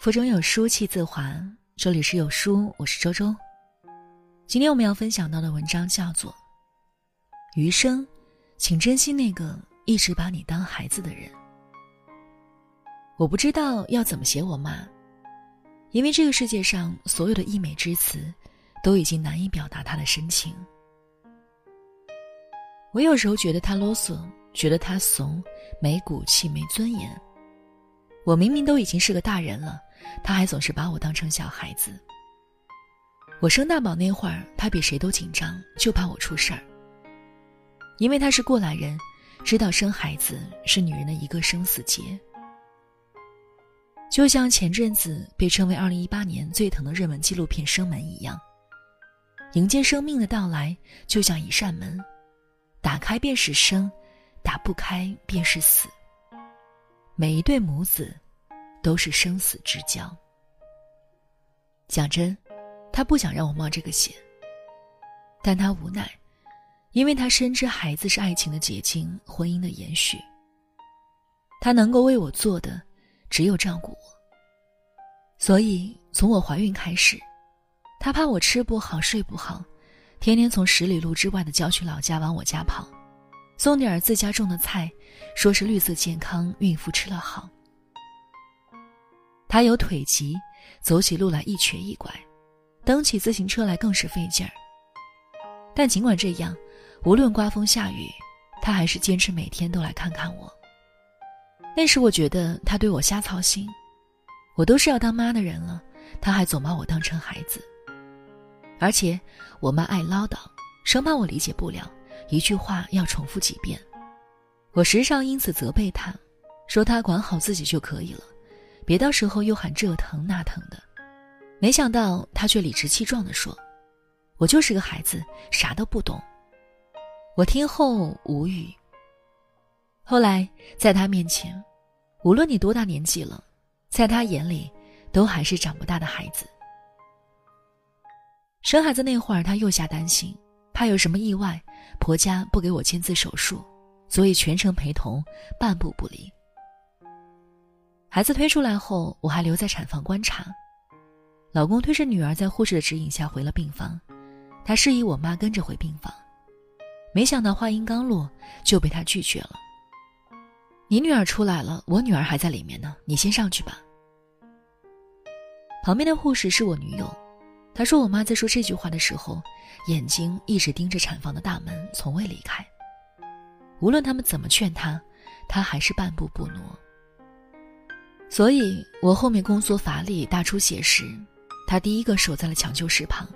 腹中有书气自华。这里是有书，我是周周。今天我们要分享到的文章叫做《余生，请珍惜那个一直把你当孩子的人》。我不知道要怎么写我妈，因为这个世界上所有的溢美之词，都已经难以表达她的深情。我有时候觉得她啰嗦，觉得他怂，没骨气，没尊严。我明明都已经是个大人了。他还总是把我当成小孩子。我生大宝那会儿，他比谁都紧张，就怕我出事儿。因为他是过来人，知道生孩子是女人的一个生死劫。就像前阵子被称为二零一八年最疼的热门纪录片《生门》一样，迎接生命的到来就像一扇门，打开便是生，打不开便是死。每一对母子。都是生死之交。讲真，他不想让我冒这个险，但他无奈，因为他深知孩子是爱情的结晶，婚姻的延续。他能够为我做的，只有照顾我。所以从我怀孕开始，他怕我吃不好睡不好，天天从十里路之外的郊区老家往我家跑，送点儿自家种的菜，说是绿色健康，孕妇吃了好。他有腿疾，走起路来一瘸一拐，蹬起自行车来更是费劲儿。但尽管这样，无论刮风下雨，他还是坚持每天都来看看我。那时我觉得他对我瞎操心，我都是要当妈的人了，他还总把我当成孩子。而且我妈爱唠叨，生怕我理解不了，一句话要重复几遍。我时常因此责备他，说他管好自己就可以了。别到时候又喊这疼那疼的，没想到他却理直气壮地说：“我就是个孩子，啥都不懂。”我听后无语。后来在他面前，无论你多大年纪了，在他眼里，都还是长不大的孩子。生孩子那会儿，他又下担心，怕有什么意外，婆家不给我签字手术，所以全程陪同，半步不离。孩子推出来后，我还留在产房观察。老公推着女儿在护士的指引下回了病房，他示意我妈跟着回病房。没想到话音刚落，就被他拒绝了。你女儿出来了，我女儿还在里面呢，你先上去吧。旁边的护士是我女友，她说我妈在说这句话的时候，眼睛一直盯着产房的大门，从未离开。无论他们怎么劝她，她还是半步不挪。所以我后面宫缩乏力、大出血时，他第一个守在了抢救室旁。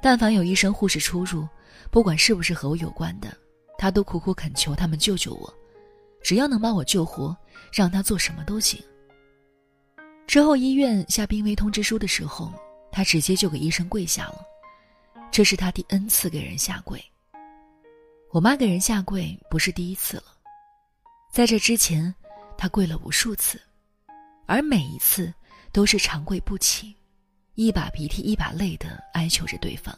但凡有医生护士出入，不管是不是和我有关的，他都苦苦恳求他们救救我，只要能把我救活，让他做什么都行。之后医院下病危通知书的时候，他直接就给医生跪下了，这是他第 N 次给人下跪。我妈给人下跪不是第一次了，在这之前，她跪了无数次。而每一次都是长跪不起，一把鼻涕一把泪的哀求着对方。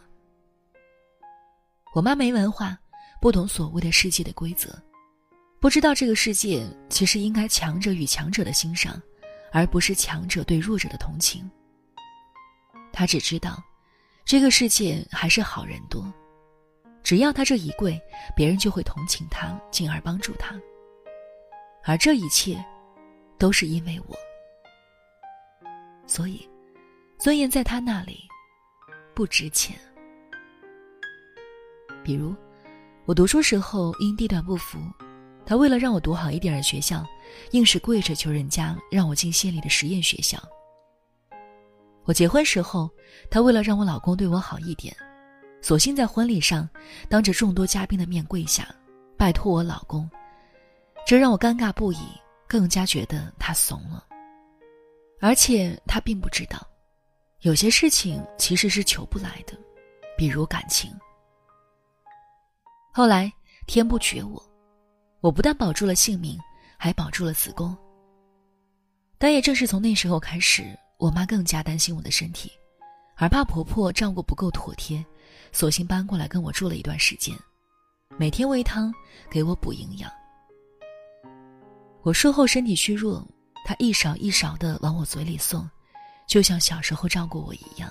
我妈没文化，不懂所谓的世界的规则，不知道这个世界其实应该强者与强者的欣赏，而不是强者对弱者的同情。他只知道，这个世界还是好人多，只要他这一跪，别人就会同情他，进而帮助他。而这一切，都是因为我。所以，尊严在他那里不值钱。比如，我读书时候因地段不符，他为了让我读好一点的学校，硬是跪着求人家让我进县里的实验学校。我结婚时候，他为了让我老公对我好一点，索性在婚礼上当着众多嘉宾的面跪下，拜托我老公，这让我尴尬不已，更加觉得他怂了。而且他并不知道，有些事情其实是求不来的，比如感情。后来天不绝我，我不但保住了性命，还保住了子宫。但也正是从那时候开始，我妈更加担心我的身体，而怕婆婆照顾不够妥帖，索性搬过来跟我住了一段时间，每天煨汤给我补营养。我术后身体虚弱，他一勺一勺的往我嘴里送，就像小时候照顾我一样。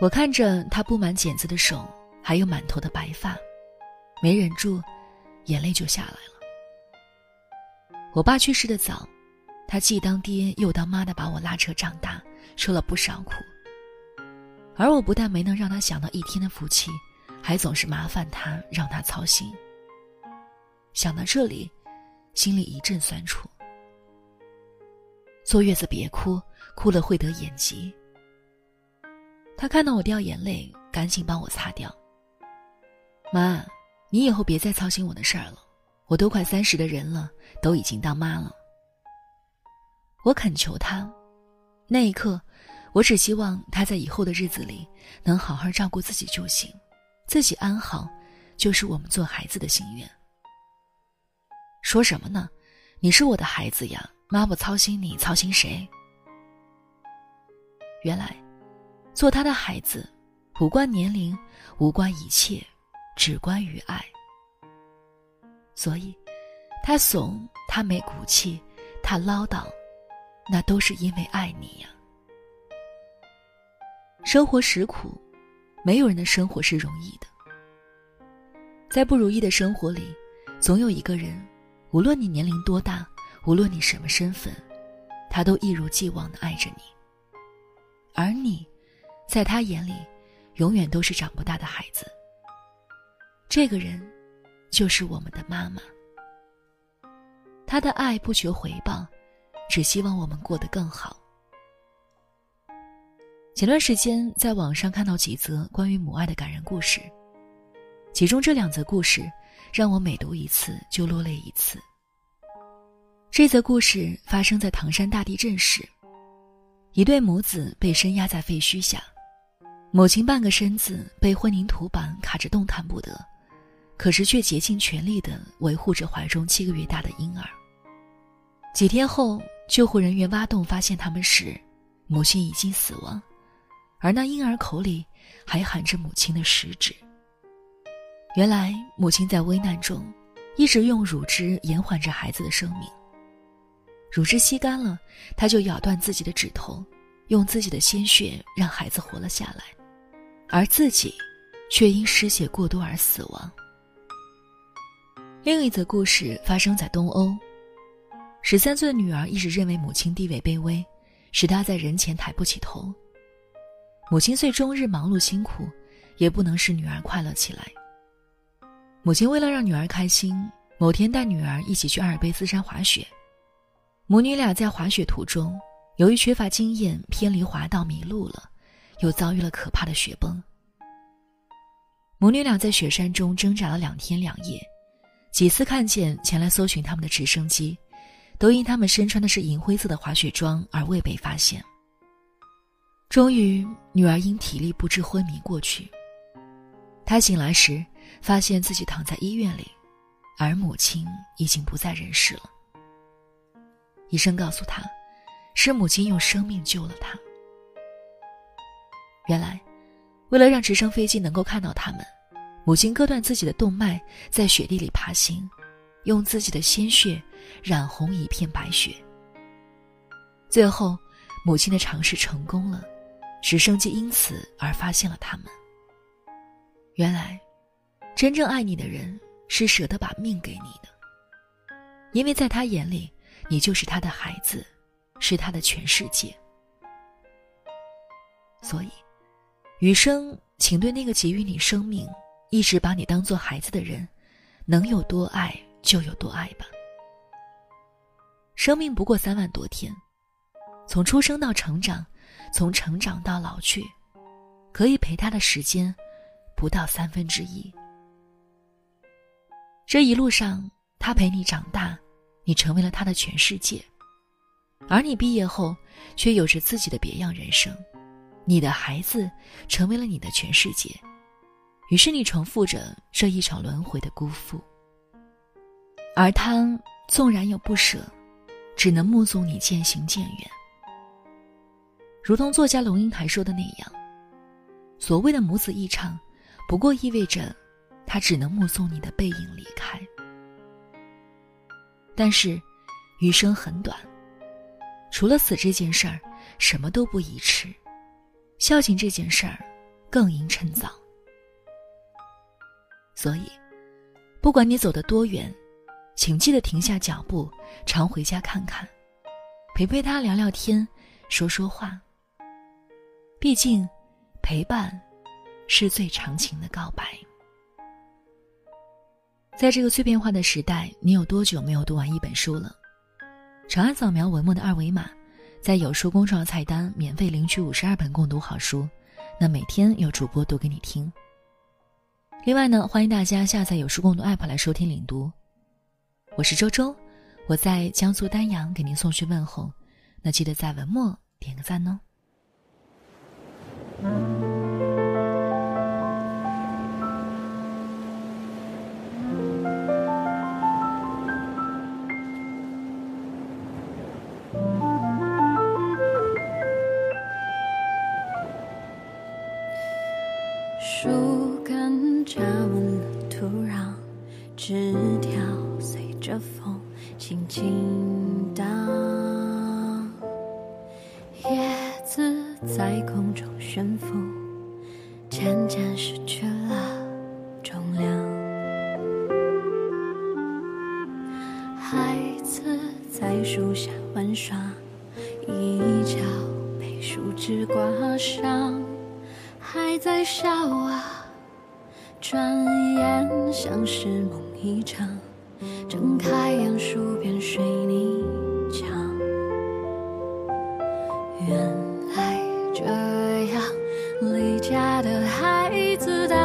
我看着他布满茧子的手，还有满头的白发，没忍住，眼泪就下来了。我爸去世的早，他既当爹又当妈的把我拉扯长大，受了不少苦。而我不但没能让他享到一天的福气，还总是麻烦他，让他操心。想到这里，心里一阵酸楚。坐月子别哭，哭了会得眼疾。他看到我掉眼泪，赶紧帮我擦掉。妈，你以后别再操心我的事儿了，我都快三十的人了，都已经当妈了。我恳求他，那一刻，我只希望他在以后的日子里能好好照顾自己就行，自己安好，就是我们做孩子的心愿。说什么呢？你是我的孩子呀，妈不操心你，操心谁？原来。做他的孩子，无关年龄，无关一切，只关于爱。所以，他怂，他没骨气，他唠叨，那都是因为爱你呀。生活实苦，没有人的生活是容易的。在不如意的生活里，总有一个人，无论你年龄多大，无论你什么身份，他都一如既往的爱着你，而你。在他眼里，永远都是长不大的孩子。这个人，就是我们的妈妈。她的爱不求回报，只希望我们过得更好。前段时间在网上看到几则关于母爱的感人故事，其中这两则故事让我每读一次就落泪一次。这则故事发生在唐山大地震时，一对母子被深压在废墟下。母亲半个身子被混凝土板卡着，动弹不得，可是却竭尽全力的维护着怀中七个月大的婴儿。几天后，救护人员挖洞发现他们时，母亲已经死亡，而那婴儿口里还含着母亲的食指。原来，母亲在危难中一直用乳汁延缓着孩子的生命。乳汁吸干了，她就咬断自己的指头，用自己的鲜血让孩子活了下来。而自己，却因失血过多而死亡。另一则故事发生在东欧，十三岁的女儿一直认为母亲地位卑微，使她在人前抬不起头。母亲虽终日忙碌辛苦，也不能使女儿快乐起来。母亲为了让女儿开心，某天带女儿一起去阿尔卑斯山滑雪。母女俩在滑雪途中，由于缺乏经验，偏离滑道迷路了。又遭遇了可怕的雪崩。母女俩在雪山中挣扎了两天两夜，几次看见前来搜寻他们的直升机，都因他们身穿的是银灰色的滑雪装而未被发现。终于，女儿因体力不支昏迷过去。她醒来时，发现自己躺在医院里，而母亲已经不在人世了。医生告诉她，是母亲用生命救了她。原来，为了让直升飞机能够看到他们，母亲割断自己的动脉，在雪地里爬行，用自己的鲜血染红一片白雪。最后，母亲的尝试成功了，直升机因此而发现了他们。原来，真正爱你的人是舍得把命给你的，因为在他眼里，你就是他的孩子，是他的全世界。所以。余生，请对那个给予你生命、一直把你当做孩子的人，能有多爱就有多爱吧。生命不过三万多天，从出生到成长，从成长到老去，可以陪他的时间不到三分之一。这一路上，他陪你长大，你成为了他的全世界，而你毕业后，却有着自己的别样人生。你的孩子成为了你的全世界，于是你重复着这一场轮回的辜负。而他纵然有不舍，只能目送你渐行渐远。如同作家龙应台说的那样，所谓的母子一场，不过意味着他只能目送你的背影离开。但是，余生很短，除了死这件事儿，什么都不宜迟。孝敬这件事儿，更应趁早。所以，不管你走得多远，请记得停下脚步，常回家看看，陪陪他聊聊天，说说话。毕竟，陪伴是最长情的告白。在这个碎片化的时代，你有多久没有读完一本书了？长按扫描文末的二维码，在有书公众号菜单免费领取五十二本共读好书，那每天有主播读给你听。另外呢，欢迎大家下载有书共读 APP 来收听领读。我是周周，我在江苏丹阳给您送去问候，那记得在文末点个赞哦。失去了重量。孩子在树下玩耍，一角被树枝刮伤。还在笑啊，转眼像是梦一场。睁开眼，树边水泥墙。原来这样，离家的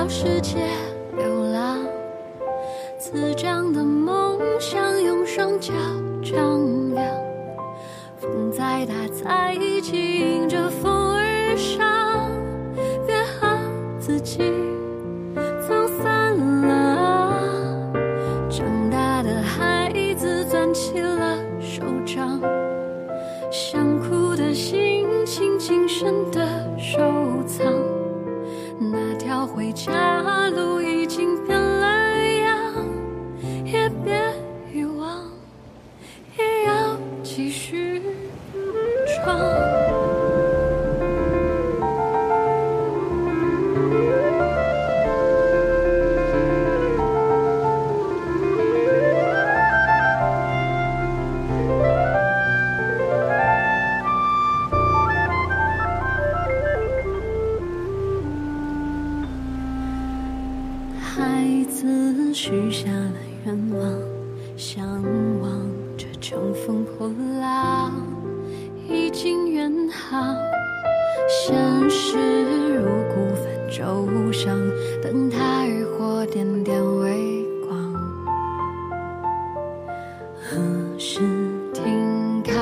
世界流浪。滋长的梦想，用双脚丈量。风再大，再急，迎着风而上。许下了愿望，向往着乘风破浪，已经远航。现实如孤帆舟上，灯塔渔火点点微光。何时停靠？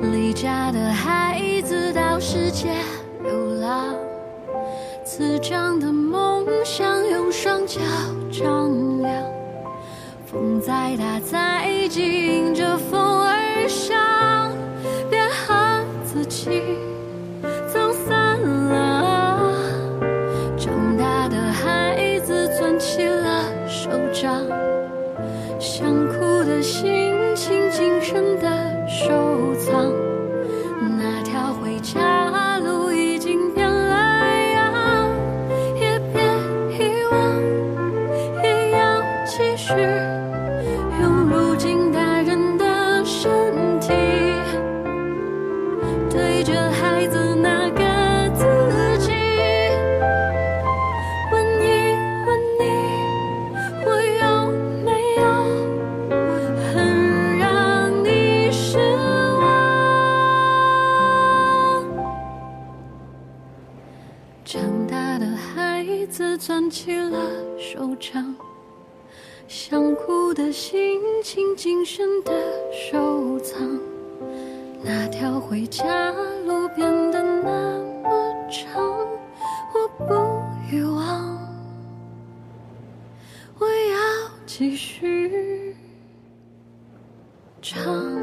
离家的孩子到世界流浪，滋长的梦想用双脚丈量。风再大再紧，迎着风而上，起了手掌，想哭的心情谨慎的收藏。那条回家路变得那么长，我不遗忘，我要继续唱。